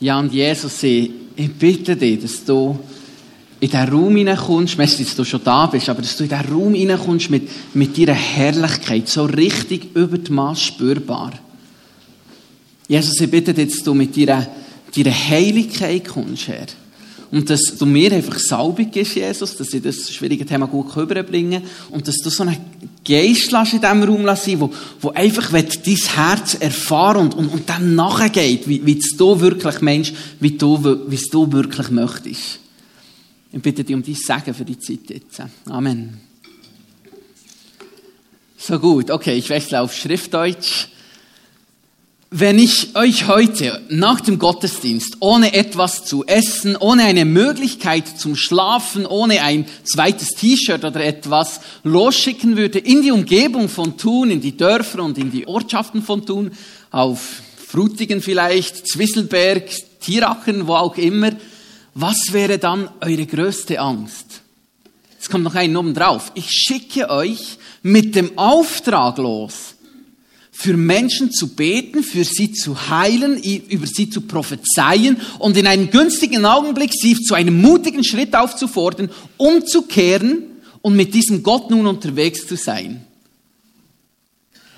Ja, und Jesus, ich, ich bitte dich, dass du in diesen Raum hineinkommst, weißt dass du schon da bist, aber dass du in diesen Raum hineinkommst mit, mit deiner Herrlichkeit, so richtig über die Maß spürbar. Jesus, ich bitte dich, dass du mit deiner, deiner Heiligkeit kommst, Herr. Und dass du mir einfach Salbung gibst, Jesus, dass ich das schwierige Thema gut überbringen kann. Und dass du so einen Geist in diesem Raum sein, wo, wo einfach dein Herz erfahren und, und, und dann nachgeht, wie, wie du wirklich meinst, wie du, wie du wirklich möchtest. Ich bitte dich um dein Segen für die Zeit jetzt. Amen. So gut, okay, ich wechsle auf Schriftdeutsch. Wenn ich euch heute nach dem Gottesdienst ohne etwas zu essen, ohne eine Möglichkeit zum Schlafen, ohne ein zweites T-Shirt oder etwas losschicken würde in die Umgebung von Thun, in die Dörfer und in die Ortschaften von Thun, auf Frutigen vielleicht, Zwisselberg, Tirachen, wo auch immer, was wäre dann eure größte Angst? Es kommt noch ein oben drauf. Ich schicke euch mit dem Auftrag los, für Menschen zu beten, für sie zu heilen, über sie zu prophezeien und in einem günstigen Augenblick sie zu einem mutigen Schritt aufzufordern, umzukehren und mit diesem Gott nun unterwegs zu sein.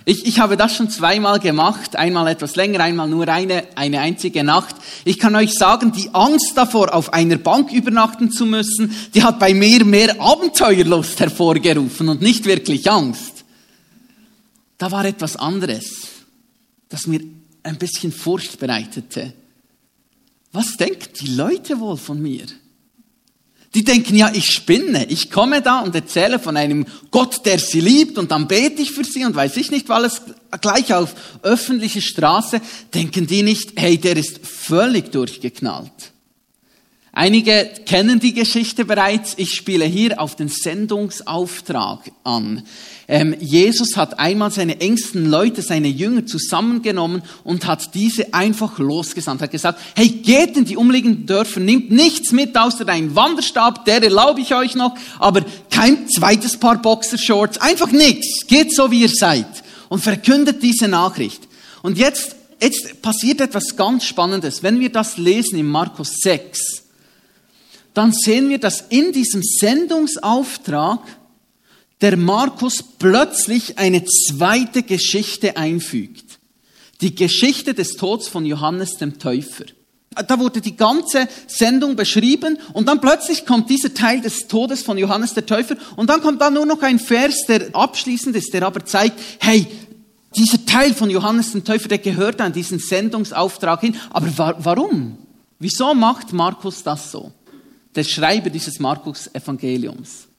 Ich, ich habe das schon zweimal gemacht, einmal etwas länger, einmal nur eine, eine einzige Nacht. Ich kann euch sagen, die Angst davor, auf einer Bank übernachten zu müssen, die hat bei mir mehr Abenteuerlust hervorgerufen und nicht wirklich Angst da war etwas anderes, das mir ein bisschen Furcht bereitete. Was denken die Leute wohl von mir? Die denken, ja, ich spinne. Ich komme da und erzähle von einem Gott, der sie liebt und dann bete ich für sie und weiß ich nicht, weil es gleich auf öffentliche Straße. Denken die nicht, hey, der ist völlig durchgeknallt. Einige kennen die Geschichte bereits. Ich spiele hier auf den Sendungsauftrag an. Ähm, Jesus hat einmal seine engsten Leute, seine Jünger zusammengenommen und hat diese einfach losgesandt. Hat gesagt, hey, geht in die umliegenden Dörfer, nimmt nichts mit außer einen Wanderstab, der erlaube ich euch noch, aber kein zweites Paar Boxershorts, einfach nichts. Geht so, wie ihr seid und verkündet diese Nachricht. Und jetzt, jetzt passiert etwas ganz Spannendes. Wenn wir das lesen in Markus 6, dann sehen wir, dass in diesem Sendungsauftrag der Markus plötzlich eine zweite Geschichte einfügt. Die Geschichte des Todes von Johannes dem Täufer. Da wurde die ganze Sendung beschrieben und dann plötzlich kommt dieser Teil des Todes von Johannes der Täufer und dann kommt da nur noch ein Vers, der abschließend ist, der aber zeigt, hey, dieser Teil von Johannes dem Täufer, der gehört an diesen Sendungsauftrag hin. Aber warum? Wieso macht Markus das so? Der Schreiber dieses Markus-Evangeliums.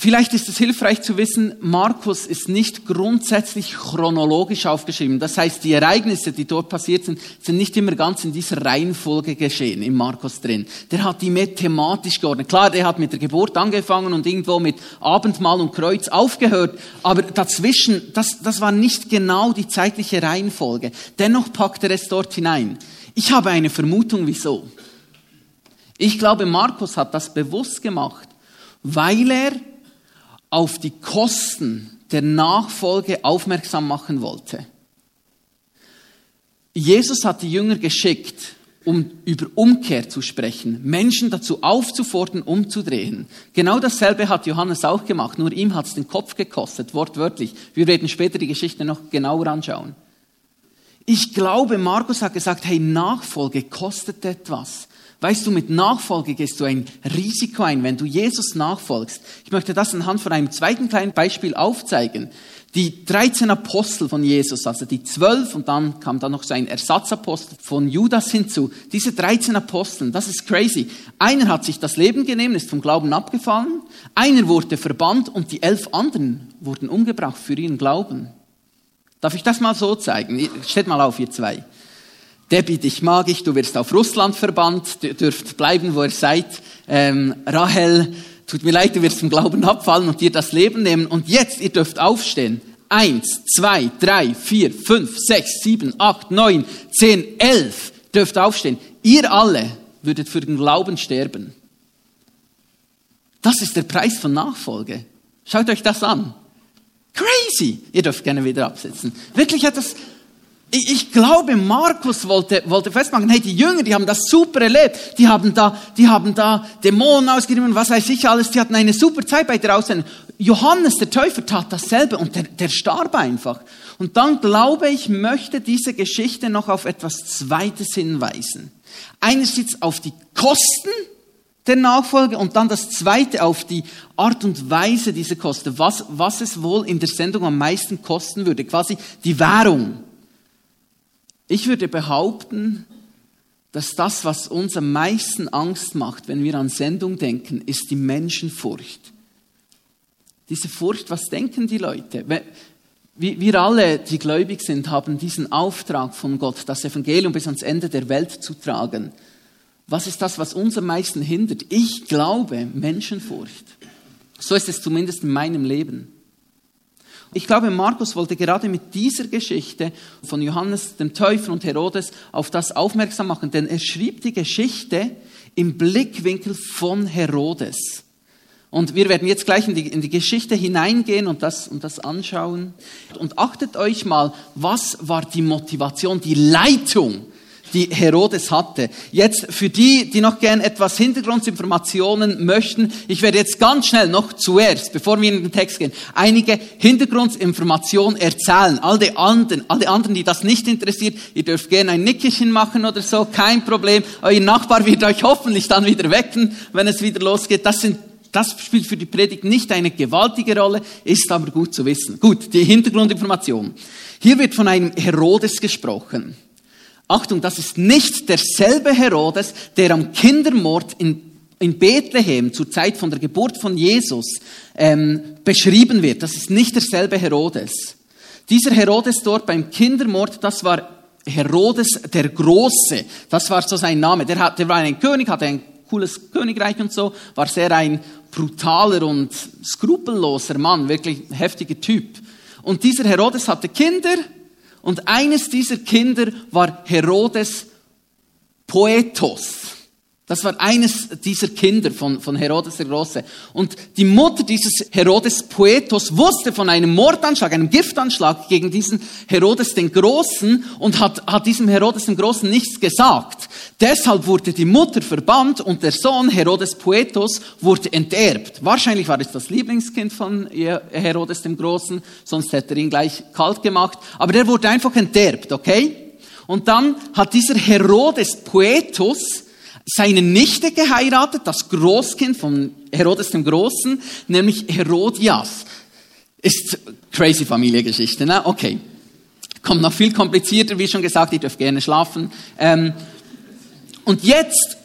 Vielleicht ist es hilfreich zu wissen, Markus ist nicht grundsätzlich chronologisch aufgeschrieben. Das heißt, die Ereignisse, die dort passiert sind, sind nicht immer ganz in dieser Reihenfolge geschehen, im Markus drin. Der hat die mehr thematisch geordnet. Klar, der hat mit der Geburt angefangen und irgendwo mit Abendmahl und Kreuz aufgehört, aber dazwischen, das, das war nicht genau die zeitliche Reihenfolge. Dennoch packt er es dort hinein. Ich habe eine Vermutung, wieso. Ich glaube, Markus hat das bewusst gemacht, weil er auf die Kosten der Nachfolge aufmerksam machen wollte. Jesus hat die Jünger geschickt, um über Umkehr zu sprechen, Menschen dazu aufzufordern, umzudrehen. Genau dasselbe hat Johannes auch gemacht, nur ihm hat es den Kopf gekostet, wortwörtlich. Wir werden später die Geschichte noch genauer anschauen. Ich glaube, Markus hat gesagt, hey, Nachfolge kostet etwas. Weißt du, mit Nachfolge gehst du ein Risiko ein, wenn du Jesus nachfolgst. Ich möchte das anhand von einem zweiten kleinen Beispiel aufzeigen. Die 13 Apostel von Jesus, also die 12 und dann kam da noch so ein Ersatzapostel von Judas hinzu. Diese 13 Aposteln, das ist crazy. Einer hat sich das Leben genommen, ist vom Glauben abgefallen. Einer wurde verbannt und die elf anderen wurden umgebracht für ihren Glauben. Darf ich das mal so zeigen? Steht mal auf, ihr zwei. Debbie, dich mag ich, du wirst auf Russland verbannt, ihr dürft bleiben, wo ihr seid. Ähm, Rahel, tut mir leid, du wirst vom Glauben abfallen und dir das Leben nehmen. Und jetzt, ihr dürft aufstehen. Eins, zwei, drei, vier, fünf, sechs, sieben, acht, neun, zehn, elf dürft aufstehen. Ihr alle würdet für den Glauben sterben. Das ist der Preis von Nachfolge. Schaut euch das an. Crazy! Ihr dürft gerne wieder absetzen. Wirklich etwas Ich, glaube, Markus wollte, wollte festmachen, hey, die Jünger, die haben das super erlebt. Die haben da, die haben da Dämonen ausgerieben, was weiß ich alles. Die hatten eine super Zeit bei der Aussendung. Johannes, der Täufer, tat dasselbe und der, der starb einfach. Und dann glaube ich, möchte diese Geschichte noch auf etwas Zweites hinweisen. Einerseits auf die Kosten der Nachfolge und dann das Zweite auf die Art und Weise dieser Kosten. Was, was es wohl in der Sendung am meisten kosten würde. Quasi die Währung. Ich würde behaupten, dass das, was uns am meisten Angst macht, wenn wir an Sendung denken, ist die Menschenfurcht. Diese Furcht, was denken die Leute? Wir alle, die gläubig sind, haben diesen Auftrag von Gott, das Evangelium bis ans Ende der Welt zu tragen. Was ist das, was uns am meisten hindert? Ich glaube Menschenfurcht. So ist es zumindest in meinem Leben. Ich glaube, Markus wollte gerade mit dieser Geschichte von Johannes dem Täufer und Herodes auf das aufmerksam machen, denn er schrieb die Geschichte im Blickwinkel von Herodes. Und wir werden jetzt gleich in die, in die Geschichte hineingehen und das, und das anschauen. Und achtet euch mal, was war die Motivation, die Leitung die Herodes hatte. Jetzt für die, die noch gern etwas Hintergrundinformationen möchten, ich werde jetzt ganz schnell noch zuerst, bevor wir in den Text gehen, einige Hintergrundinformationen erzählen. Alle anderen, alle anderen, die das nicht interessiert, ihr dürft gerne ein Nickerchen machen oder so, kein Problem. Euer Nachbar wird euch hoffentlich dann wieder wecken, wenn es wieder losgeht. Das sind das spielt für die Predigt nicht eine gewaltige Rolle, ist aber gut zu wissen. Gut, die Hintergrundinformation. Hier wird von einem Herodes gesprochen. Achtung, das ist nicht derselbe Herodes, der am Kindermord in, in Bethlehem zur Zeit von der Geburt von Jesus ähm, beschrieben wird. Das ist nicht derselbe Herodes. Dieser Herodes dort beim Kindermord, das war Herodes der Große. Das war so sein Name. Der, hat, der war ein König, hatte ein cooles Königreich und so, war sehr ein brutaler und skrupelloser Mann, wirklich heftiger Typ. Und dieser Herodes hatte Kinder und eines dieser Kinder war Herodes Poetos. Das war eines dieser Kinder von, von Herodes der Große. Und die Mutter dieses Herodes Poetos wusste von einem Mordanschlag, einem Giftanschlag gegen diesen Herodes den Großen und hat, hat diesem Herodes den Großen nichts gesagt. Deshalb wurde die Mutter verbannt und der Sohn Herodes Poetos wurde enterbt. Wahrscheinlich war es das Lieblingskind von Herodes dem Großen, sonst hätte er ihn gleich kalt gemacht. Aber der wurde einfach enterbt, okay? Und dann hat dieser Herodes Poetos seine Nichte geheiratet, das Großkind von Herodes dem Großen, nämlich Herodias. Ist crazy Familiengeschichte, ne? Okay. Kommt noch viel komplizierter, wie schon gesagt, ihr dürft gerne schlafen. Ähm, und jetzt,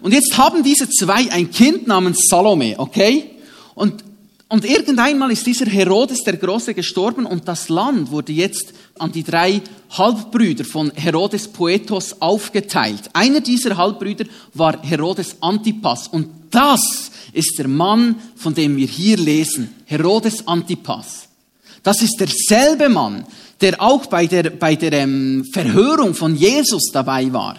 und jetzt haben diese zwei ein Kind namens Salome, okay? Und und irgendeinmal ist dieser Herodes der Große gestorben und das Land wurde jetzt an die drei Halbbrüder von Herodes Poetos aufgeteilt. Einer dieser Halbbrüder war Herodes Antipas und das ist der Mann, von dem wir hier lesen, Herodes Antipas. Das ist derselbe Mann, der auch bei der, bei der ähm, Verhörung von Jesus dabei war.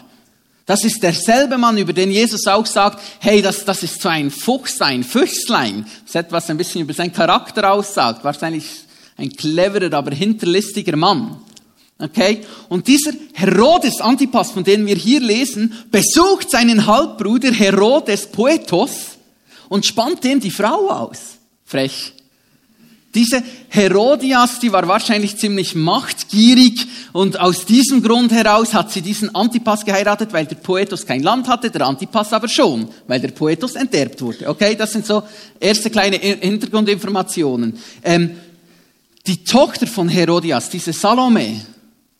Das ist derselbe Mann, über den Jesus auch sagt, hey, das, das ist so ein Fuchs, ein Füchslein. Das ist etwas ein bisschen über seinen Charakter aussagt. Wahrscheinlich ein cleverer, aber hinterlistiger Mann. Okay? Und dieser Herodes Antipas, von dem wir hier lesen, besucht seinen Halbbruder Herodes Poetos und spannt dem die Frau aus. Frech. Diese Herodias, die war wahrscheinlich ziemlich machtgierig und aus diesem Grund heraus hat sie diesen Antipas geheiratet, weil der Poetos kein Land hatte, der Antipas aber schon, weil der Poetos enterbt wurde. Okay, das sind so erste kleine Hintergrundinformationen. Ähm, die Tochter von Herodias, diese Salome,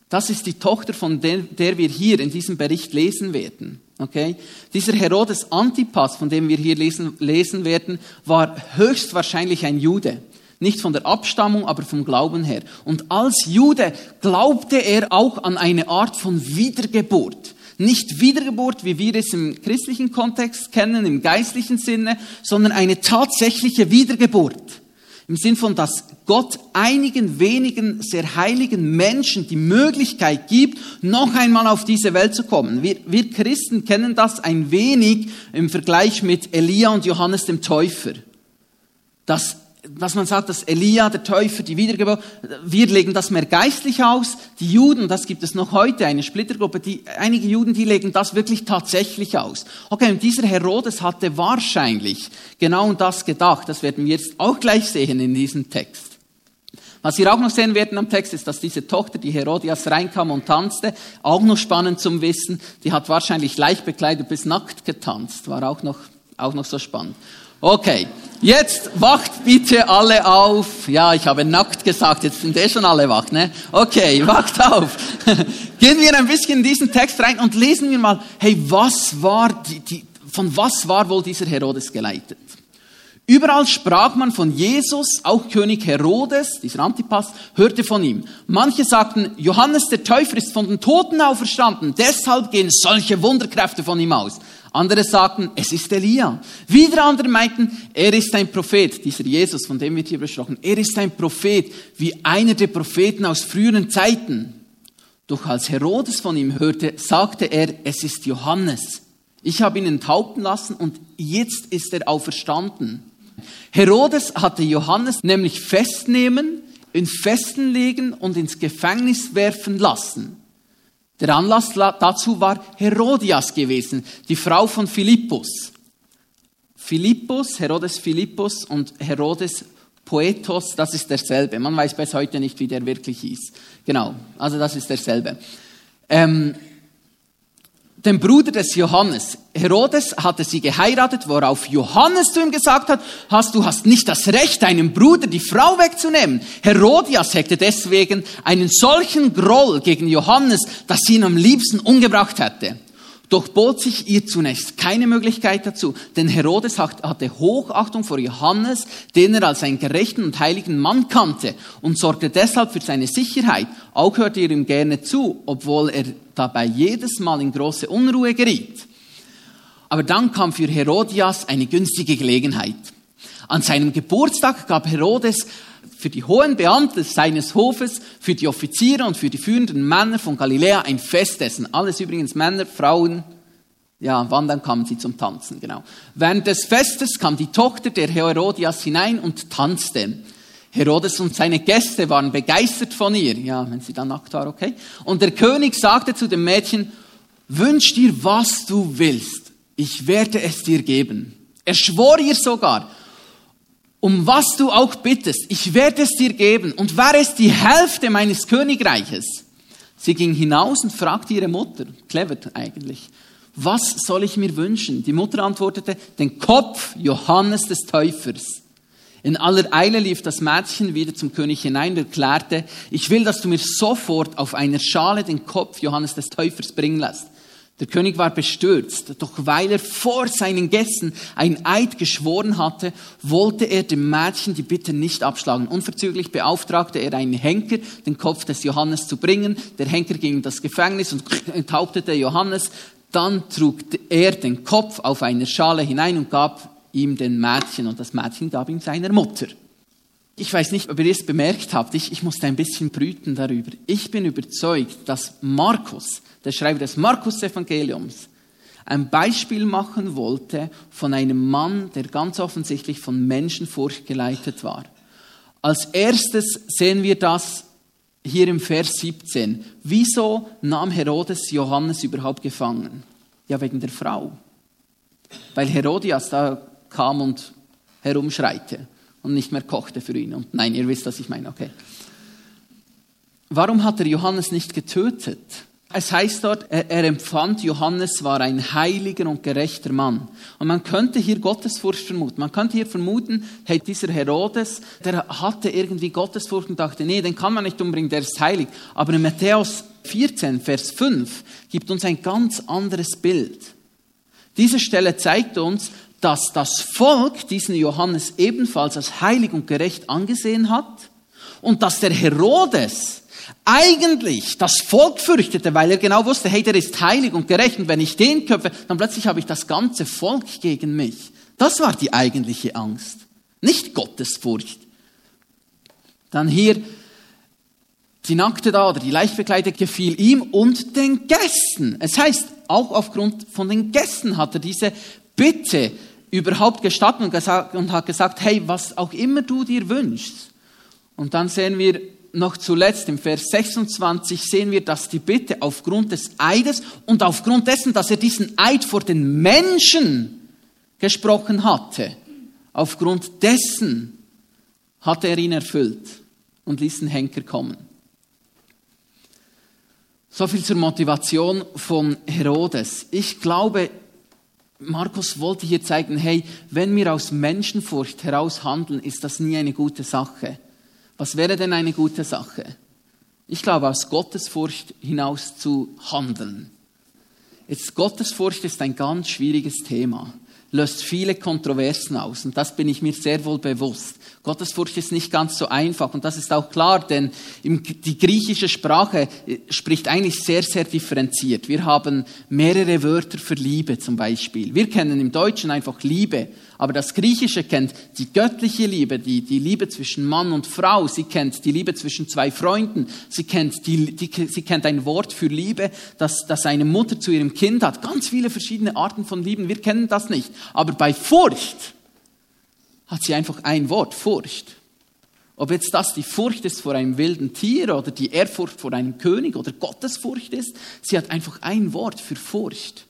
das ist die Tochter, von der, der wir hier in diesem Bericht lesen werden. Okay? Dieser Herodes Antipas, von dem wir hier lesen, lesen werden, war höchstwahrscheinlich ein Jude. Nicht von der Abstammung, aber vom Glauben her. Und als Jude glaubte er auch an eine Art von Wiedergeburt. Nicht Wiedergeburt, wie wir es im christlichen Kontext kennen, im geistlichen Sinne, sondern eine tatsächliche Wiedergeburt. Im Sinn von, dass Gott einigen wenigen sehr heiligen Menschen die Möglichkeit gibt, noch einmal auf diese Welt zu kommen. Wir, wir Christen kennen das ein wenig im Vergleich mit Elia und Johannes dem Täufer. Dass dass man sagt, dass Elia, der Täufer, die Wiedergeburt, wir legen das mehr geistlich aus. Die Juden, das gibt es noch heute, eine Splittergruppe, die, einige Juden, die legen das wirklich tatsächlich aus. Okay, und dieser Herodes hatte wahrscheinlich genau das gedacht. Das werden wir jetzt auch gleich sehen in diesem Text. Was wir auch noch sehen werden am Text, ist, dass diese Tochter, die Herodias, reinkam und tanzte. Auch noch spannend zum Wissen. Die hat wahrscheinlich leicht bekleidet bis nackt getanzt. War auch noch, auch noch so spannend. Okay, jetzt wacht bitte alle auf. Ja, ich habe nackt gesagt, jetzt sind eh schon alle wach, ne? Okay, wacht auf. Gehen wir ein bisschen in diesen Text rein und lesen wir mal, hey, was war die, die, von was war wohl dieser Herodes geleitet? Überall sprach man von Jesus, auch König Herodes, dieser Antipas, hörte von ihm. Manche sagten, Johannes der Täufer ist von den Toten auferstanden, deshalb gehen solche Wunderkräfte von ihm aus. Andere sagten, es ist Elia. Wieder andere meinten, er ist ein Prophet, dieser Jesus, von dem wird hier besprochen. Er ist ein Prophet, wie einer der Propheten aus früheren Zeiten. Doch als Herodes von ihm hörte, sagte er, es ist Johannes. Ich habe ihn enthaupten lassen und jetzt ist er auferstanden. Herodes hatte Johannes nämlich festnehmen, in Festen legen und ins Gefängnis werfen lassen. Der Anlass dazu war Herodias gewesen, die Frau von Philippus. Philippus, Herodes Philippus und Herodes Poetos, das ist derselbe. Man weiß bis heute nicht, wie der wirklich hieß. Genau, also das ist derselbe. Ähm, dem Bruder des Johannes. Herodes hatte sie geheiratet, worauf Johannes zu ihm gesagt hat, hast du hast nicht das Recht, deinem Bruder die Frau wegzunehmen. Herodias hegte deswegen einen solchen Groll gegen Johannes, dass sie ihn am liebsten umgebracht hätte. Doch bot sich ihr zunächst keine Möglichkeit dazu, denn Herodes hatte Hochachtung vor Johannes, den er als einen gerechten und heiligen Mann kannte und sorgte deshalb für seine Sicherheit. Auch hörte er ihm gerne zu, obwohl er dabei jedes Mal in große Unruhe geriet. Aber dann kam für Herodias eine günstige Gelegenheit. An seinem Geburtstag gab Herodes für die hohen Beamten seines Hofes, für die Offiziere und für die führenden Männer von Galiläa ein Festessen. Alles übrigens Männer, Frauen, ja, wann dann kamen sie zum Tanzen, genau. Während des Festes kam die Tochter der Herodias hinein und tanzte. Herodes und seine Gäste waren begeistert von ihr, ja, wenn sie dann nackt war, okay. Und der König sagte zu dem Mädchen, wünsch dir, was du willst, ich werde es dir geben. Er schwor ihr sogar, um was du auch bittest, ich werde es dir geben und wäre es die Hälfte meines Königreiches. Sie ging hinaus und fragte ihre Mutter, clever eigentlich, was soll ich mir wünschen? Die Mutter antwortete, den Kopf Johannes des Täufers. In aller Eile lief das Mädchen wieder zum König hinein und erklärte, ich will, dass du mir sofort auf einer Schale den Kopf Johannes des Täufers bringen lässt. Der König war bestürzt, doch weil er vor seinen Gästen ein Eid geschworen hatte, wollte er dem Mädchen die Bitte nicht abschlagen. Unverzüglich beauftragte er einen Henker, den Kopf des Johannes zu bringen. Der Henker ging in das Gefängnis und enthauptete Johannes. Dann trug er den Kopf auf eine Schale hinein und gab ihm den Mädchen und das Mädchen gab ihm seiner Mutter. Ich weiß nicht, ob ihr es bemerkt habt, ich, ich musste ein bisschen brüten darüber. Ich bin überzeugt, dass Markus der Schreiber des Markus-Evangeliums, ein Beispiel machen wollte von einem Mann, der ganz offensichtlich von Menschenfurcht geleitet war. Als erstes sehen wir das hier im Vers 17. Wieso nahm Herodes Johannes überhaupt gefangen? Ja, wegen der Frau. Weil Herodias da kam und herumschreite und nicht mehr kochte für ihn. Und nein, ihr wisst, was ich meine, okay. Warum hat er Johannes nicht getötet? Es heißt dort, er, er, empfand, Johannes war ein heiliger und gerechter Mann. Und man könnte hier Gottesfurcht vermuten. Man könnte hier vermuten, hey, dieser Herodes, der hatte irgendwie Gottesfurcht und dachte, nee, den kann man nicht umbringen, der ist heilig. Aber in Matthäus 14, Vers 5 gibt uns ein ganz anderes Bild. Diese Stelle zeigt uns, dass das Volk diesen Johannes ebenfalls als heilig und gerecht angesehen hat und dass der Herodes eigentlich das Volk fürchtete, weil er genau wusste, hey, der ist heilig und gerecht und wenn ich den köpfe, dann plötzlich habe ich das ganze Volk gegen mich. Das war die eigentliche Angst, nicht Gottesfurcht. Dann hier, die Nackte da oder die Leichtbekleidete gefiel ihm und den Gästen. Es heißt, auch aufgrund von den Gästen hat er diese Bitte überhaupt gestatten und, gesagt, und hat gesagt, hey, was auch immer du dir wünschst. Und dann sehen wir noch zuletzt im Vers 26 sehen wir, dass die Bitte aufgrund des Eides und aufgrund dessen, dass er diesen Eid vor den Menschen gesprochen hatte, aufgrund dessen hat er ihn erfüllt und ließ den Henker kommen. So viel zur Motivation von Herodes. Ich glaube, Markus wollte hier zeigen, hey, wenn wir aus Menschenfurcht heraus handeln, ist das nie eine gute Sache. Was wäre denn eine gute Sache? Ich glaube, aus Gottesfurcht hinaus zu handeln. Jetzt Gottesfurcht ist ein ganz schwieriges Thema, löst viele Kontroversen aus und das bin ich mir sehr wohl bewusst. Gottesfurcht ist nicht ganz so einfach und das ist auch klar, denn die griechische Sprache äh, spricht eigentlich sehr, sehr differenziert. Wir haben mehrere Wörter für Liebe zum Beispiel. Wir kennen im Deutschen einfach Liebe, aber das Griechische kennt die göttliche Liebe, die, die Liebe zwischen Mann und Frau, sie kennt die Liebe zwischen zwei Freunden, sie kennt, die, die, sie kennt ein Wort für Liebe, das, das eine Mutter zu ihrem Kind hat. Ganz viele verschiedene Arten von Lieben, wir kennen das nicht. Aber bei Furcht, hat sie einfach ein Wort, Furcht. Ob jetzt das die Furcht ist vor einem wilden Tier oder die Ehrfurcht vor einem König oder Gottesfurcht ist, sie hat einfach ein Wort für Furcht.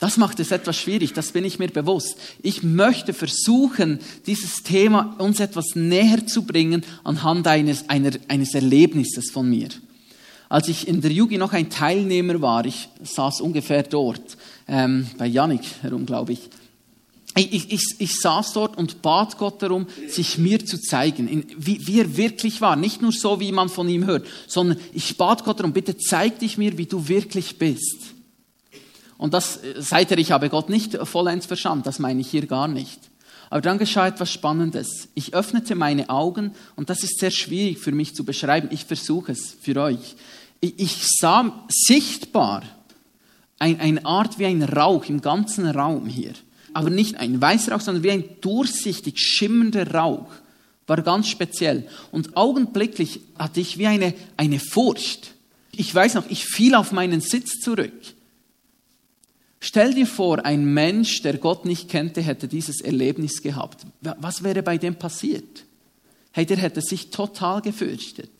Das macht es etwas schwierig, das bin ich mir bewusst. Ich möchte versuchen, dieses Thema uns etwas näher zu bringen anhand eines, einer, eines Erlebnisses von mir. Als ich in der Jugi noch ein Teilnehmer war, ich saß ungefähr dort, ähm, bei Yannick herum, glaube ich, ich, ich, ich saß dort und bat Gott darum, sich mir zu zeigen, wie, wie er wirklich war. Nicht nur so, wie man von ihm hört, sondern ich bat Gott darum, bitte zeig dich mir, wie du wirklich bist. Und das, seither ich habe Gott nicht vollends verstanden, das meine ich hier gar nicht. Aber dann geschah etwas Spannendes. Ich öffnete meine Augen und das ist sehr schwierig für mich zu beschreiben. Ich versuche es für euch. Ich, ich sah sichtbar ein, eine Art wie ein Rauch im ganzen Raum hier aber nicht ein weißer Rauch, sondern wie ein durchsichtig schimmernder Rauch. War ganz speziell. Und augenblicklich hatte ich wie eine, eine Furcht. Ich weiß noch, ich fiel auf meinen Sitz zurück. Stell dir vor, ein Mensch, der Gott nicht kannte, hätte dieses Erlebnis gehabt. Was wäre bei dem passiert? Hey, der hätte sich total gefürchtet.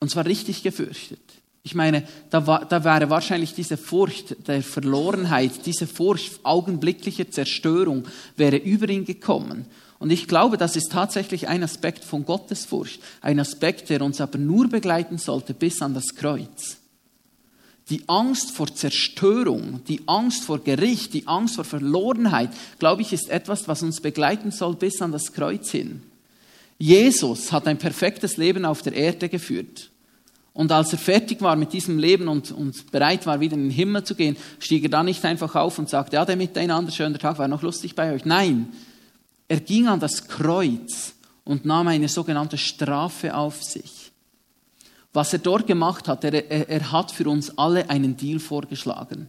Und zwar richtig gefürchtet. Ich meine, da, war, da wäre wahrscheinlich diese Furcht der Verlorenheit, diese Furcht augenblicklicher Zerstörung wäre über ihn gekommen. Und ich glaube, das ist tatsächlich ein Aspekt von Gottesfurcht, ein Aspekt, der uns aber nur begleiten sollte bis an das Kreuz. Die Angst vor Zerstörung, die Angst vor Gericht, die Angst vor Verlorenheit, glaube ich, ist etwas, was uns begleiten soll bis an das Kreuz hin. Jesus hat ein perfektes Leben auf der Erde geführt. Und als er fertig war mit diesem Leben und, und bereit war, wieder in den Himmel zu gehen, stieg er dann nicht einfach auf und sagte, ja, der miteinander, schöner Tag, war noch lustig bei euch. Nein, er ging an das Kreuz und nahm eine sogenannte Strafe auf sich. Was er dort gemacht hat, er, er, er hat für uns alle einen Deal vorgeschlagen.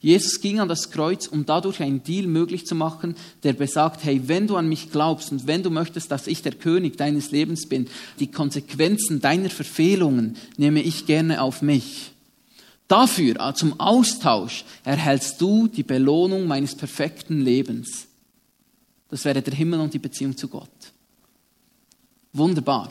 Jesus ging an das Kreuz, um dadurch einen Deal möglich zu machen, der besagt, hey, wenn du an mich glaubst und wenn du möchtest, dass ich der König deines Lebens bin, die Konsequenzen deiner Verfehlungen nehme ich gerne auf mich. Dafür, äh, zum Austausch, erhältst du die Belohnung meines perfekten Lebens. Das wäre der Himmel und die Beziehung zu Gott. Wunderbar.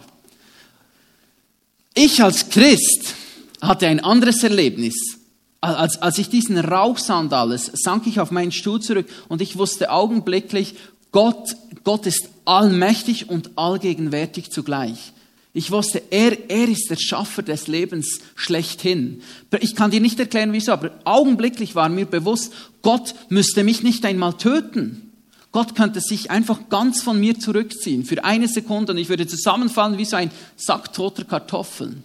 Ich als Christ hatte ein anderes Erlebnis als, als ich diesen Rauch sah und alles, sank ich auf meinen Stuhl zurück und ich wusste augenblicklich, Gott, Gott ist allmächtig und allgegenwärtig zugleich. Ich wusste, er, er ist der Schaffer des Lebens schlechthin. Ich kann dir nicht erklären, wieso, aber augenblicklich war mir bewusst, Gott müsste mich nicht einmal töten. Gott könnte sich einfach ganz von mir zurückziehen für eine Sekunde und ich würde zusammenfallen wie so ein Sack toter Kartoffeln.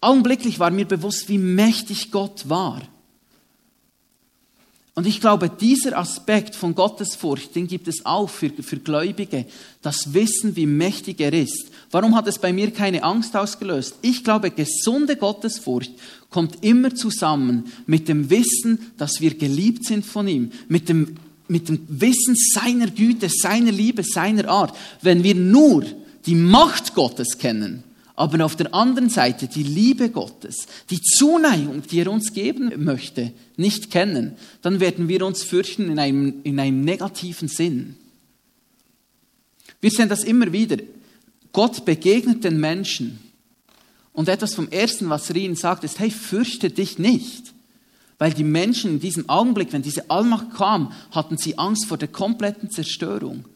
Augenblicklich war mir bewusst, wie mächtig Gott war. Und ich glaube, dieser Aspekt von Gottesfurcht, den gibt es auch für, für Gläubige. Das Wissen, wie mächtig er ist. Warum hat es bei mir keine Angst ausgelöst? Ich glaube, gesunde Gottesfurcht kommt immer zusammen mit dem Wissen, dass wir geliebt sind von ihm. Mit dem, mit dem Wissen seiner Güte, seiner Liebe, seiner Art. Wenn wir nur die Macht Gottes kennen, aber auf der anderen Seite die Liebe Gottes, die Zuneigung, die er uns geben möchte, nicht kennen, dann werden wir uns fürchten in einem, in einem negativen Sinn. Wir sehen das immer wieder. Gott begegnet den Menschen und etwas vom Ersten, was er ihnen sagt, ist, hey, fürchte dich nicht. Weil die Menschen in diesem Augenblick, wenn diese Allmacht kam, hatten sie Angst vor der kompletten Zerstörung.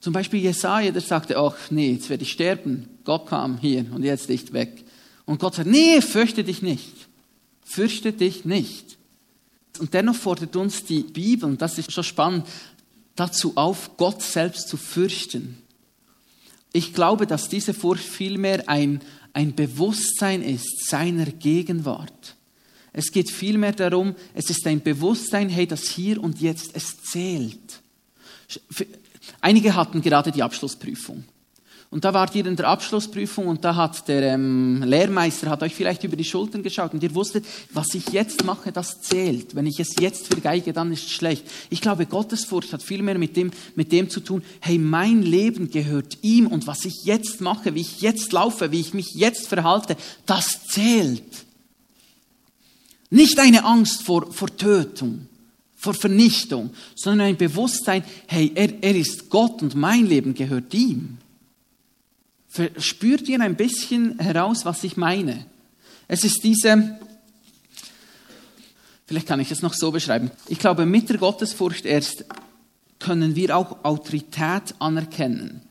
Zum Beispiel Jesaja, der sagte, ach nee, jetzt werde ich sterben. Gott kam hier und jetzt nicht weg. Und Gott sagt, nee, fürchte dich nicht. Fürchte dich nicht. Und dennoch fordert uns die Bibel, und das ist schon spannend, dazu auf, Gott selbst zu fürchten. Ich glaube, dass diese Furcht vielmehr ein, ein Bewusstsein ist seiner Gegenwart. Es geht vielmehr darum, es ist ein Bewusstsein, hey, das hier und jetzt, es zählt. Einige hatten gerade die Abschlussprüfung. Und da wart ihr in der Abschlussprüfung und da hat der ähm, Lehrmeister hat euch vielleicht über die Schultern geschaut und ihr wusstet, was ich jetzt mache, das zählt. Wenn ich es jetzt vergeige, dann ist es schlecht. Ich glaube, Gottesfurcht hat viel mehr mit dem, mit dem zu tun, hey, mein Leben gehört ihm und was ich jetzt mache, wie ich jetzt laufe, wie ich mich jetzt verhalte, das zählt. Nicht eine Angst vor, vor Tötung vor Vernichtung, sondern ein Bewusstsein, hey, er, er ist Gott und mein Leben gehört ihm. Spürt ihr ein bisschen heraus, was ich meine? Es ist diese, vielleicht kann ich es noch so beschreiben. Ich glaube, mit der Gottesfurcht erst können wir auch Autorität anerkennen.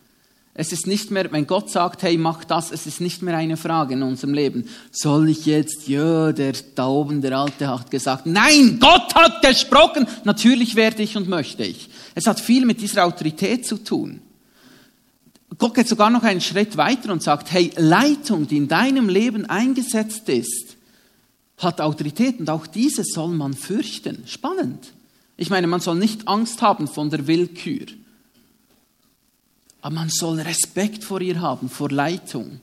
Es ist nicht mehr, wenn Gott sagt, hey, mach das, es ist nicht mehr eine Frage in unserem Leben. Soll ich jetzt, ja, der da oben, der Alte hat gesagt, nein, Gott hat gesprochen, natürlich werde ich und möchte ich. Es hat viel mit dieser Autorität zu tun. Gott geht sogar noch einen Schritt weiter und sagt, hey, Leitung, die in deinem Leben eingesetzt ist, hat Autorität und auch diese soll man fürchten. Spannend. Ich meine, man soll nicht Angst haben von der Willkür. Aber man soll Respekt vor ihr haben, vor Leitung.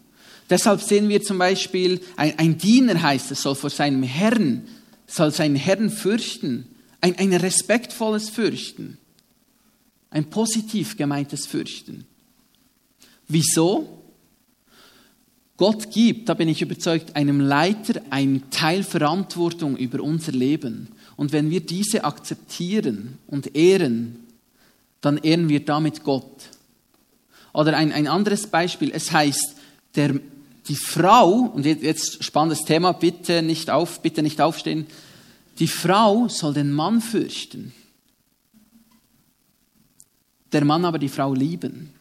Deshalb sehen wir zum Beispiel, ein, ein Diener heißt es, soll vor seinem Herrn, soll seinen Herrn fürchten. Ein, ein respektvolles Fürchten. Ein positiv gemeintes Fürchten. Wieso? Gott gibt, da bin ich überzeugt, einem Leiter einen Teil Verantwortung über unser Leben. Und wenn wir diese akzeptieren und ehren, dann ehren wir damit Gott. Oder ein, ein anderes Beispiel, es heißt, der, die Frau, und jetzt spannendes Thema, bitte nicht auf, bitte nicht aufstehen, die Frau soll den Mann fürchten. Der Mann aber die Frau lieben.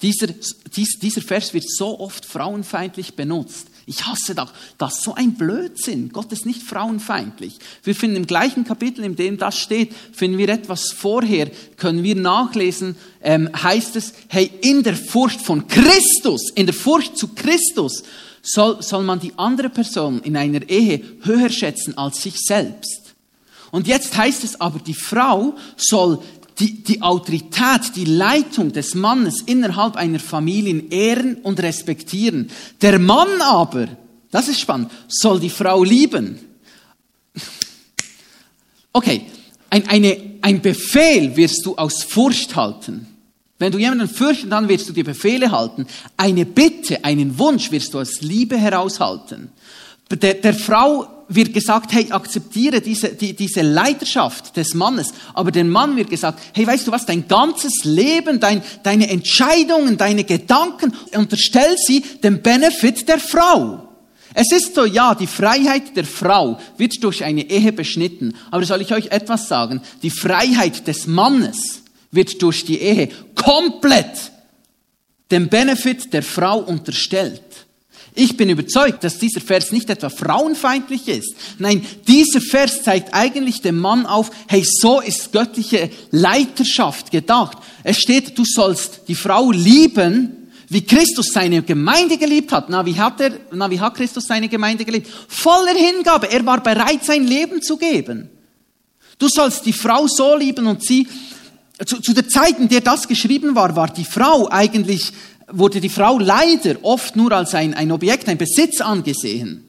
Dieser, dies, dieser Vers wird so oft frauenfeindlich benutzt. Ich hasse das. Das ist so ein Blödsinn. Gott ist nicht frauenfeindlich. Wir finden im gleichen Kapitel, in dem das steht, finden wir etwas vorher, können wir nachlesen, ähm, heißt es, hey, in der Furcht von Christus, in der Furcht zu Christus, soll, soll man die andere Person in einer Ehe höher schätzen als sich selbst. Und jetzt heißt es aber, die Frau soll die, die Autorität, die Leitung des Mannes innerhalb einer Familie ehren und respektieren. Der Mann aber, das ist spannend, soll die Frau lieben. Okay, ein, eine, ein Befehl wirst du aus Furcht halten. Wenn du jemanden fürchten, dann wirst du die Befehle halten. Eine Bitte, einen Wunsch wirst du aus Liebe heraushalten. Der, der Frau wird gesagt, hey, akzeptiere diese, die, diese Leidenschaft des Mannes. Aber dem Mann wird gesagt, hey, weißt du was, dein ganzes Leben, dein, deine Entscheidungen, deine Gedanken, unterstell sie dem Benefit der Frau. Es ist so, ja, die Freiheit der Frau wird durch eine Ehe beschnitten. Aber soll ich euch etwas sagen? Die Freiheit des Mannes wird durch die Ehe komplett dem Benefit der Frau unterstellt. Ich bin überzeugt, dass dieser Vers nicht etwa frauenfeindlich ist. Nein, dieser Vers zeigt eigentlich dem Mann auf, hey, so ist göttliche Leiterschaft gedacht. Es steht, du sollst die Frau lieben, wie Christus seine Gemeinde geliebt hat. Na, wie hat er, na, wie hat Christus seine Gemeinde geliebt? Voller Hingabe. Er war bereit, sein Leben zu geben. Du sollst die Frau so lieben und sie, zu, zu der Zeit, in der das geschrieben war, war die Frau eigentlich wurde die Frau leider oft nur als ein, ein Objekt, ein Besitz angesehen.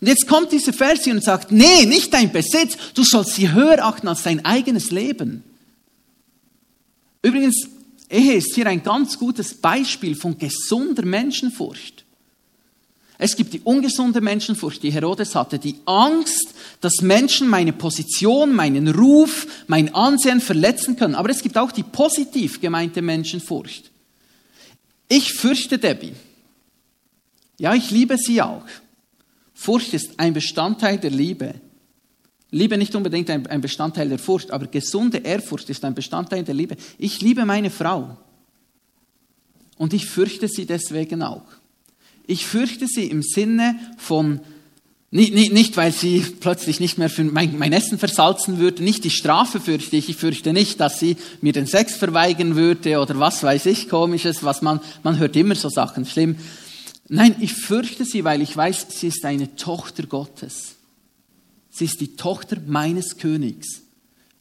Und jetzt kommt dieser Vers und sagt, nee, nicht dein Besitz, du sollst sie höher achten als dein eigenes Leben. Übrigens, Ehe ist hier ein ganz gutes Beispiel von gesunder Menschenfurcht. Es gibt die ungesunde Menschenfurcht, die Herodes hatte, die Angst, dass Menschen meine Position, meinen Ruf, mein Ansehen verletzen können. Aber es gibt auch die positiv gemeinte Menschenfurcht. Ich fürchte Debbie. Ja, ich liebe sie auch. Furcht ist ein Bestandteil der Liebe. Liebe nicht unbedingt ein, Bestandteil der Furcht, aber gesunde Ehrfurcht ist ein Bestandteil der Liebe. Ich liebe meine Frau. Und ich fürchte sie deswegen auch. Ich fürchte sie im Sinne von, nicht, nicht, nicht weil sie plötzlich nicht mehr für mein, mein, Essen versalzen würde, nicht die Strafe fürchte ich, ich fürchte nicht, dass sie mir den Sex verweigern würde oder was weiß ich, komisches, was man, man hört immer so Sachen, schlimm. Nein, ich fürchte sie, weil ich weiß, sie ist eine Tochter Gottes. Sie ist die Tochter meines Königs.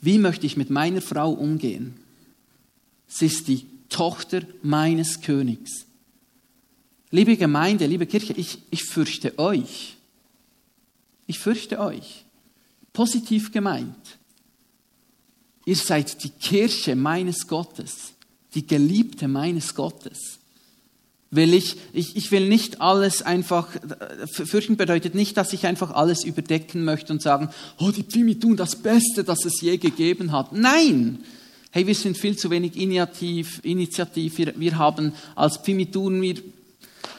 Wie möchte ich mit meiner Frau umgehen? Sie ist die Tochter meines Königs. Liebe Gemeinde, liebe Kirche, ich, ich fürchte euch. Ich fürchte euch. Positiv gemeint. Ihr seid die Kirche meines Gottes, die Geliebte meines Gottes. Will ich, ich, ich will nicht alles einfach, fürchten bedeutet nicht, dass ich einfach alles überdecken möchte und sagen, oh, die Pfimi tun das Beste, das es je gegeben hat. Nein! Hey, wir sind viel zu wenig initiativ, initiativ. Wir, wir haben als Pfimi tun wir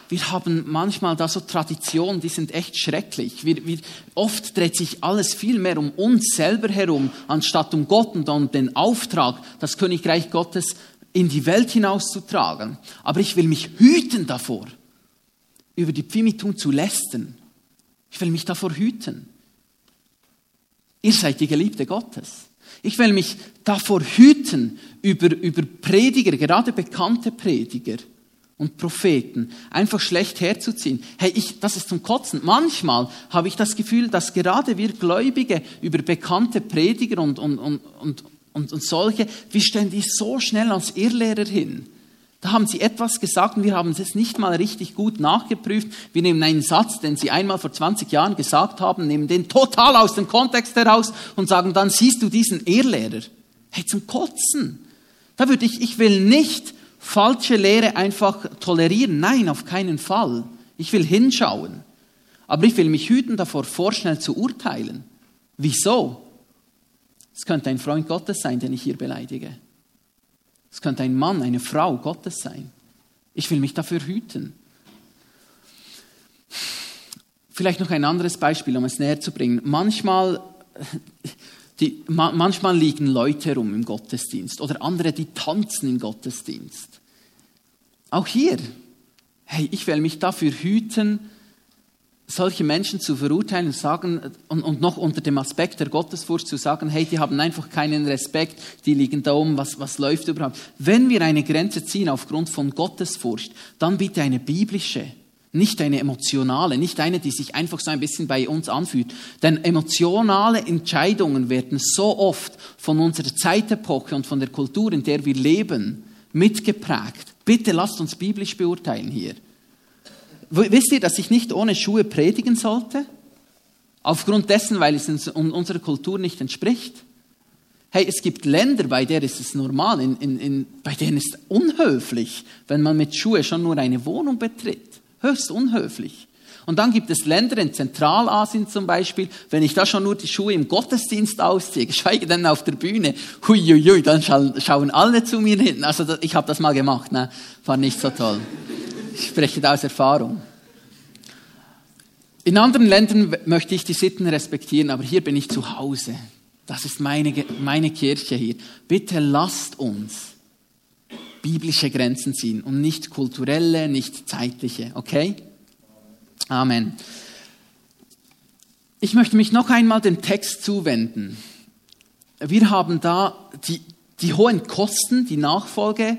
wir haben manchmal da so Traditionen, die sind echt schrecklich. Wir, wir, oft dreht sich alles viel mehr um uns selber herum, anstatt um Gott und um den Auftrag, das Königreich Gottes in die Welt hinauszutragen. Aber ich will mich hüten davor, über die Pfimitum zu lästern. Ich will mich davor hüten. Ihr seid die Geliebte Gottes. Ich will mich davor hüten, über, über Prediger, gerade bekannte Prediger, und Propheten einfach schlecht herzuziehen. Hey, ich, das ist zum Kotzen. Manchmal habe ich das Gefühl, dass gerade wir Gläubige über bekannte Prediger und, und, und, und, und, und solche, wir stellen die so schnell als Irrlehrer hin. Da haben sie etwas gesagt und wir haben es nicht mal richtig gut nachgeprüft. Wir nehmen einen Satz, den sie einmal vor 20 Jahren gesagt haben, nehmen den total aus dem Kontext heraus und sagen dann, siehst du diesen Irrlehrer? Hey, zum Kotzen. Da würde ich, ich will nicht falsche Lehre einfach tolerieren. Nein, auf keinen Fall. Ich will hinschauen. Aber ich will mich hüten davor, vorschnell zu urteilen. Wieso? Es könnte ein Freund Gottes sein, den ich hier beleidige. Es könnte ein Mann, eine Frau Gottes sein. Ich will mich dafür hüten. Vielleicht noch ein anderes Beispiel, um es näher zu bringen. Manchmal die, manchmal liegen Leute rum im Gottesdienst oder andere, die tanzen im Gottesdienst. Auch hier, hey, ich will mich dafür hüten, solche Menschen zu verurteilen und sagen und, und, noch unter dem Aspekt der Gottesfurcht zu sagen, hey, die haben einfach keinen Respekt, die liegen da um, was, was läuft überhaupt. Wenn wir eine Grenze ziehen aufgrund von Gottesfurcht, dann bitte eine biblische nicht eine emotionale, nicht eine, die sich einfach so ein bisschen bei uns anfühlt. Denn emotionale Entscheidungen werden so oft von unserer Zeitepoche und von der Kultur, in der wir leben, mitgeprägt. Bitte lasst uns biblisch beurteilen hier. Wisst ihr, dass ich nicht ohne Schuhe predigen sollte? Aufgrund dessen, weil es unserer Kultur nicht entspricht? Hey, es gibt Länder, bei denen ist es normal, in, in, in, bei denen ist es unhöflich, wenn man mit Schuhe schon nur eine Wohnung betritt. Höchst unhöflich. Und dann gibt es Länder in Zentralasien zum Beispiel, wenn ich da schon nur die Schuhe im Gottesdienst ausziehe, geschweige denn auf der Bühne, huiuiui, dann schauen alle zu mir hin. Also ich habe das mal gemacht, ne? war nicht so toll. Ich spreche da aus Erfahrung. In anderen Ländern möchte ich die Sitten respektieren, aber hier bin ich zu Hause. Das ist meine, meine Kirche hier. Bitte lasst uns biblische Grenzen ziehen und nicht kulturelle, nicht zeitliche. Okay? Amen. Ich möchte mich noch einmal dem Text zuwenden. Wir haben da die, die hohen Kosten, die Nachfolge,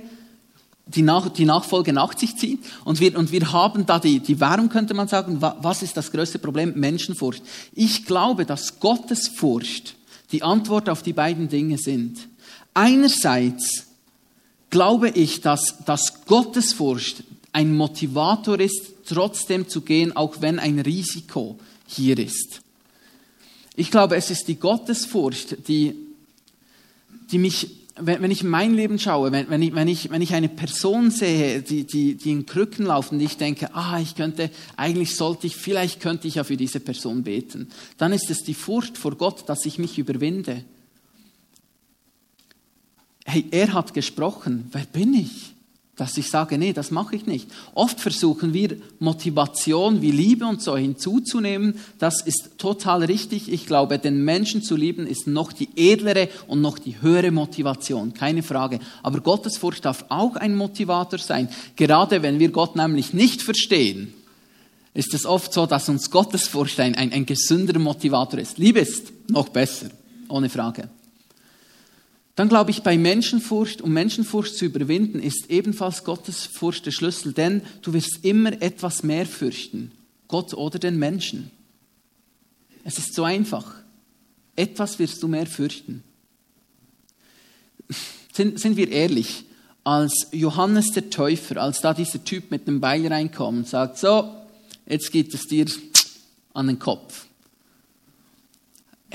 die, nach, die Nachfolge nach sich ziehen. Und wir, und wir haben da die, die Währung, könnte man sagen. Was ist das größte Problem? Menschenfurcht. Ich glaube, dass Gottesfurcht die Antwort auf die beiden Dinge sind. Einerseits glaube ich, dass, dass Gottesfurcht ein Motivator ist, trotzdem zu gehen, auch wenn ein Risiko hier ist. Ich glaube, es ist die Gottesfurcht, die, die mich wenn, wenn ich in mein Leben schaue, wenn, wenn, ich, wenn, ich, wenn ich eine Person sehe, die, die, die in Krücken läuft und ich denke, ah, ich könnte, eigentlich sollte ich, vielleicht könnte ich ja für diese Person beten, dann ist es die Furcht vor Gott, dass ich mich überwinde. Hey, er hat gesprochen, wer bin ich? dass ich sage, nee, das mache ich nicht. Oft versuchen wir Motivation wie Liebe und so hinzuzunehmen. Das ist total richtig. Ich glaube, den Menschen zu lieben ist noch die edlere und noch die höhere Motivation, keine Frage. Aber Gottesfurcht darf auch ein Motivator sein. Gerade wenn wir Gott nämlich nicht verstehen, ist es oft so, dass uns Gottesfurcht ein, ein, ein gesünderer Motivator ist. Liebe ist noch besser, ohne Frage. Dann glaube ich, bei Menschenfurcht, um Menschenfurcht zu überwinden, ist ebenfalls Gottesfurcht der Schlüssel, denn du wirst immer etwas mehr fürchten, Gott oder den Menschen. Es ist so einfach. Etwas wirst du mehr fürchten. Sind, sind wir ehrlich, als Johannes der Täufer, als da dieser Typ mit dem Beil reinkommt und sagt, so, jetzt geht es dir an den Kopf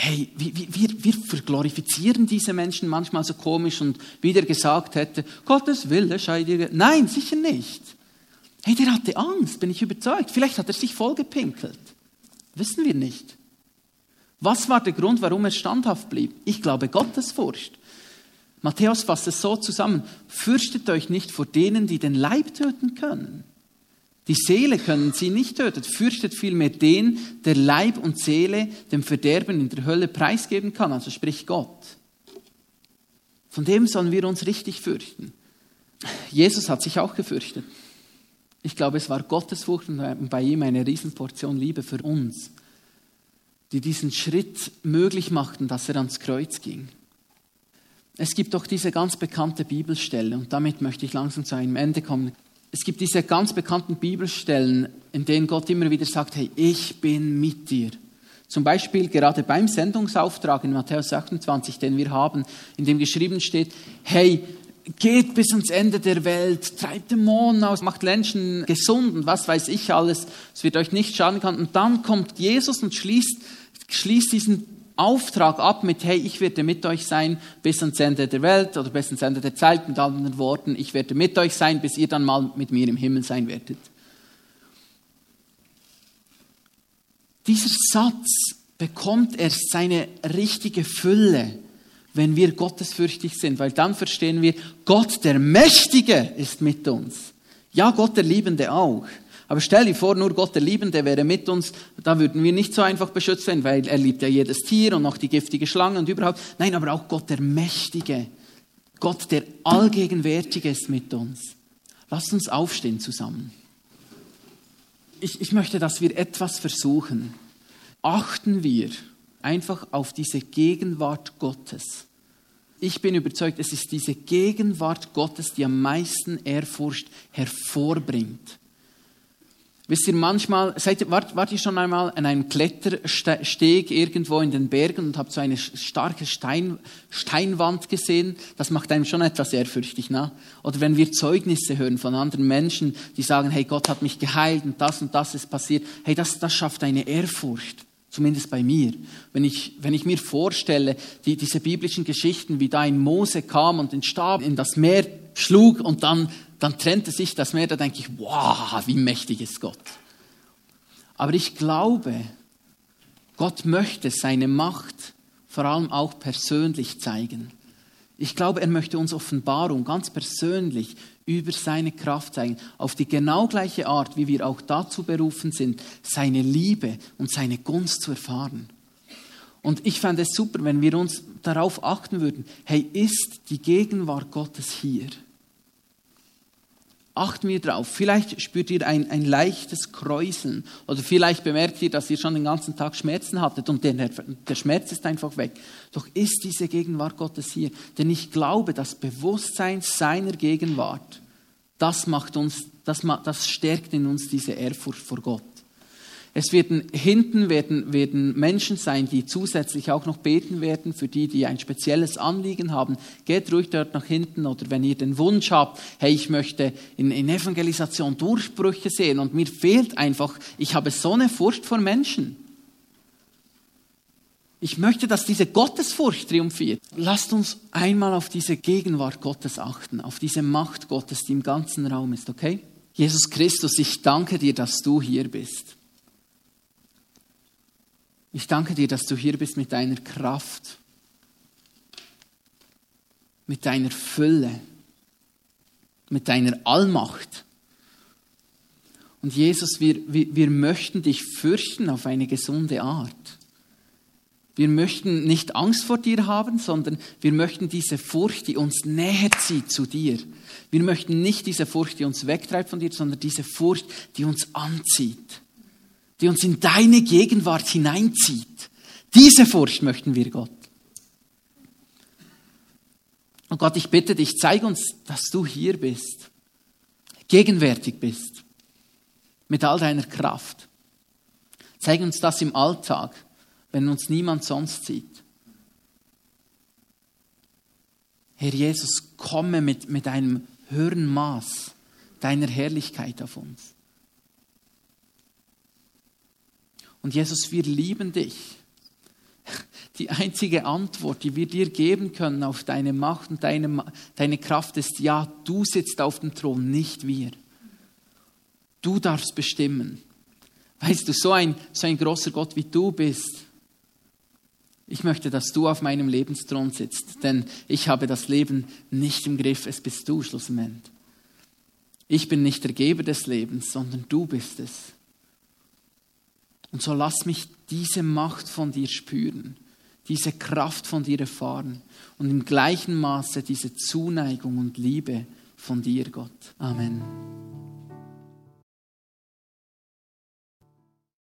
hey, wir, wir, wir verglorifizieren diese Menschen manchmal so komisch und wie der gesagt hätte, Gottes Wille sei dir. Nein, sicher nicht. Hey, der hatte Angst, bin ich überzeugt. Vielleicht hat er sich vollgepinkelt. Wissen wir nicht. Was war der Grund, warum er standhaft blieb? Ich glaube, Gottesfurcht. Matthäus fasst es so zusammen. Fürchtet euch nicht vor denen, die den Leib töten können. Die Seele können sie nicht töten. Fürchtet vielmehr den, der Leib und Seele dem Verderben in der Hölle preisgeben kann, also sprich Gott. Von dem sollen wir uns richtig fürchten. Jesus hat sich auch gefürchtet. Ich glaube, es war Gottes Furcht und bei ihm eine Riesenportion Liebe für uns, die diesen Schritt möglich machten, dass er ans Kreuz ging. Es gibt doch diese ganz bekannte Bibelstelle und damit möchte ich langsam zu einem Ende kommen es gibt diese ganz bekannten Bibelstellen, in denen Gott immer wieder sagt, hey, ich bin mit dir. Zum Beispiel gerade beim Sendungsauftrag in Matthäus 28, den wir haben, in dem geschrieben steht, hey, geht bis ans Ende der Welt, treibt Dämonen aus, macht Menschen gesund und was weiß ich alles, es wird euch nicht schaden können. Und dann kommt Jesus und schließt, schließt diesen Auftrag ab mit, hey, ich werde mit euch sein bis ans Ende der Welt oder bis ans Ende der Zeit, mit anderen Worten, ich werde mit euch sein, bis ihr dann mal mit mir im Himmel sein werdet. Dieser Satz bekommt erst seine richtige Fülle, wenn wir gottesfürchtig sind, weil dann verstehen wir, Gott der Mächtige ist mit uns. Ja, Gott der Liebende auch. Aber stell dir vor, nur Gott, der Liebende, wäre mit uns, da würden wir nicht so einfach beschützt werden, weil er liebt ja jedes Tier und auch die giftige Schlange und überhaupt. Nein, aber auch Gott, der Mächtige, Gott, der Allgegenwärtige ist mit uns. Lasst uns aufstehen zusammen. Ich, ich möchte, dass wir etwas versuchen. Achten wir einfach auf diese Gegenwart Gottes. Ich bin überzeugt, es ist diese Gegenwart Gottes, die am meisten Ehrfurcht hervorbringt. Wisst ihr, manchmal, seid, wart, wart ihr schon einmal an einem Klettersteg irgendwo in den Bergen und habt so eine starke Stein, Steinwand gesehen? Das macht einem schon etwas ehrfürchtig, ne? Oder wenn wir Zeugnisse hören von anderen Menschen, die sagen, hey, Gott hat mich geheilt und das und das ist passiert. Hey, das, das schafft eine Ehrfurcht. Zumindest bei mir. Wenn ich, wenn ich mir vorstelle, die, diese biblischen Geschichten, wie da ein Mose kam und den Stab in das Meer schlug und dann dann trennte sich das Meer, da denke ich, wow, wie mächtig ist Gott. Aber ich glaube, Gott möchte seine Macht vor allem auch persönlich zeigen. Ich glaube, er möchte uns Offenbarung ganz persönlich über seine Kraft zeigen, auf die genau gleiche Art, wie wir auch dazu berufen sind, seine Liebe und seine Gunst zu erfahren. Und ich fände es super, wenn wir uns darauf achten würden, hey, ist die Gegenwart Gottes hier? Achten wir drauf. Vielleicht spürt ihr ein, ein leichtes Kräuseln oder vielleicht bemerkt ihr, dass ihr schon den ganzen Tag Schmerzen hattet und der, der Schmerz ist einfach weg. Doch ist diese Gegenwart Gottes hier. Denn ich glaube, das Bewusstsein seiner Gegenwart, das macht uns, das, das stärkt in uns diese Ehrfurcht vor Gott. Es werden hinten werden, werden Menschen sein, die zusätzlich auch noch beten werden für die, die ein spezielles Anliegen haben. Geht ruhig dort nach hinten oder wenn ihr den Wunsch habt, hey, ich möchte in, in Evangelisation Durchbrüche sehen und mir fehlt einfach, ich habe so eine Furcht vor Menschen. Ich möchte, dass diese Gottesfurcht triumphiert. Lasst uns einmal auf diese Gegenwart Gottes achten, auf diese Macht Gottes, die im ganzen Raum ist, okay? Jesus Christus, ich danke dir, dass du hier bist. Ich danke dir, dass du hier bist mit deiner Kraft, mit deiner Fülle, mit deiner Allmacht. Und Jesus, wir, wir, wir möchten dich fürchten auf eine gesunde Art. Wir möchten nicht Angst vor dir haben, sondern wir möchten diese Furcht, die uns näher zieht zu dir. Wir möchten nicht diese Furcht, die uns wegtreibt von dir, sondern diese Furcht, die uns anzieht, die uns in deine Gegenwart hineinzieht. Diese Furcht möchten wir, Gott. Und Gott, ich bitte dich, zeig uns, dass du hier bist, gegenwärtig bist, mit all deiner Kraft. Zeig uns das im Alltag wenn uns niemand sonst sieht. Herr Jesus, komme mit, mit einem höheren Maß deiner Herrlichkeit auf uns. Und Jesus, wir lieben dich. Die einzige Antwort, die wir dir geben können auf deine Macht und deine, deine Kraft ist, ja, du sitzt auf dem Thron, nicht wir. Du darfst bestimmen. Weißt du, so ein, so ein großer Gott wie du bist, ich möchte, dass du auf meinem Lebensthron sitzt, denn ich habe das Leben nicht im Griff, es bist du schlussendlich. Ich bin nicht der Geber des Lebens, sondern du bist es. Und so lass mich diese Macht von dir spüren, diese Kraft von dir erfahren und im gleichen Maße diese Zuneigung und Liebe von dir, Gott. Amen.